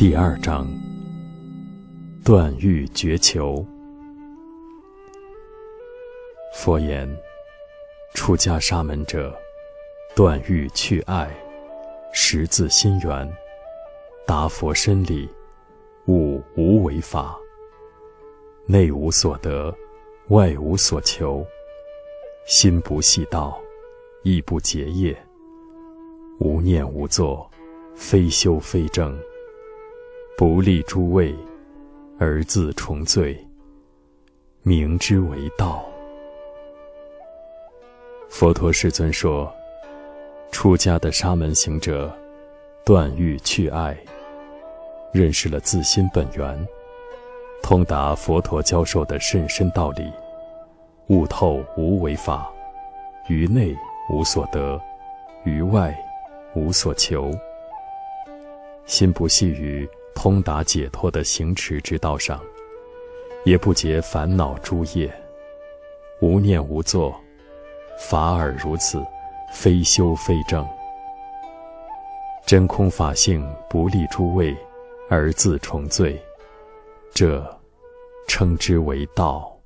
第二章：断欲绝求。佛言：出家沙门者，断欲去爱，识自心源，达佛身理，悟无为法。内无所得，外无所求，心不系道，亦不结业。无念无作，非修非正。不立诸位，而自重罪，名之为道。佛陀世尊说：出家的沙门行者，断欲去爱，认识了自心本源，通达佛陀教授的甚深道理，悟透无为法，于内无所得，于外无所求，心不系于通达解脱的行持之道上，也不结烦恼诸业，无念无作，法尔如此，非修非正。真空法性不利诸位，而自重罪，这称之为道。